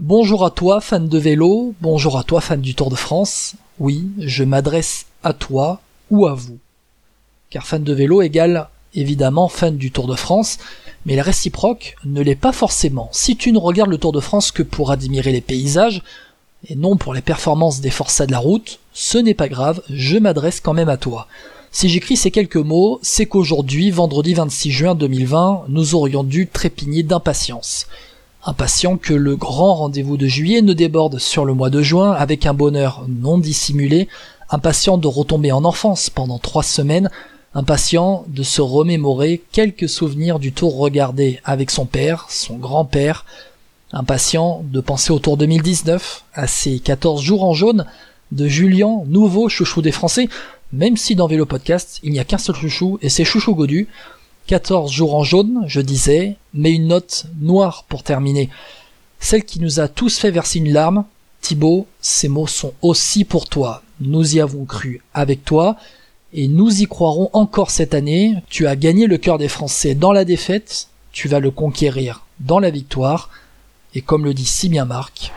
Bonjour à toi, fan de vélo, bonjour à toi, fan du Tour de France. Oui, je m'adresse à toi ou à vous. Car fan de vélo égale évidemment fan du Tour de France, mais la réciproque ne l'est pas forcément. Si tu ne regardes le Tour de France que pour admirer les paysages, et non pour les performances des forçats de la route, ce n'est pas grave, je m'adresse quand même à toi. Si j'écris ces quelques mots, c'est qu'aujourd'hui, vendredi 26 juin 2020, nous aurions dû trépigner d'impatience. Impatient que le grand rendez-vous de juillet ne déborde sur le mois de juin avec un bonheur non dissimulé, impatient de retomber en enfance pendant trois semaines, impatient de se remémorer quelques souvenirs du tour regardé avec son père, son grand-père, impatient de penser au tour 2019, à ces 14 jours en jaune de Julien, nouveau chouchou des Français, même si dans Vélo Podcast, il n'y a qu'un seul chouchou et c'est Chouchou Godu, 14 jours en jaune, je disais, mais une note noire pour terminer. Celle qui nous a tous fait verser une larme. Thibaut, ces mots sont aussi pour toi. Nous y avons cru avec toi et nous y croirons encore cette année. Tu as gagné le cœur des Français dans la défaite, tu vas le conquérir dans la victoire. Et comme le dit si bien Marc.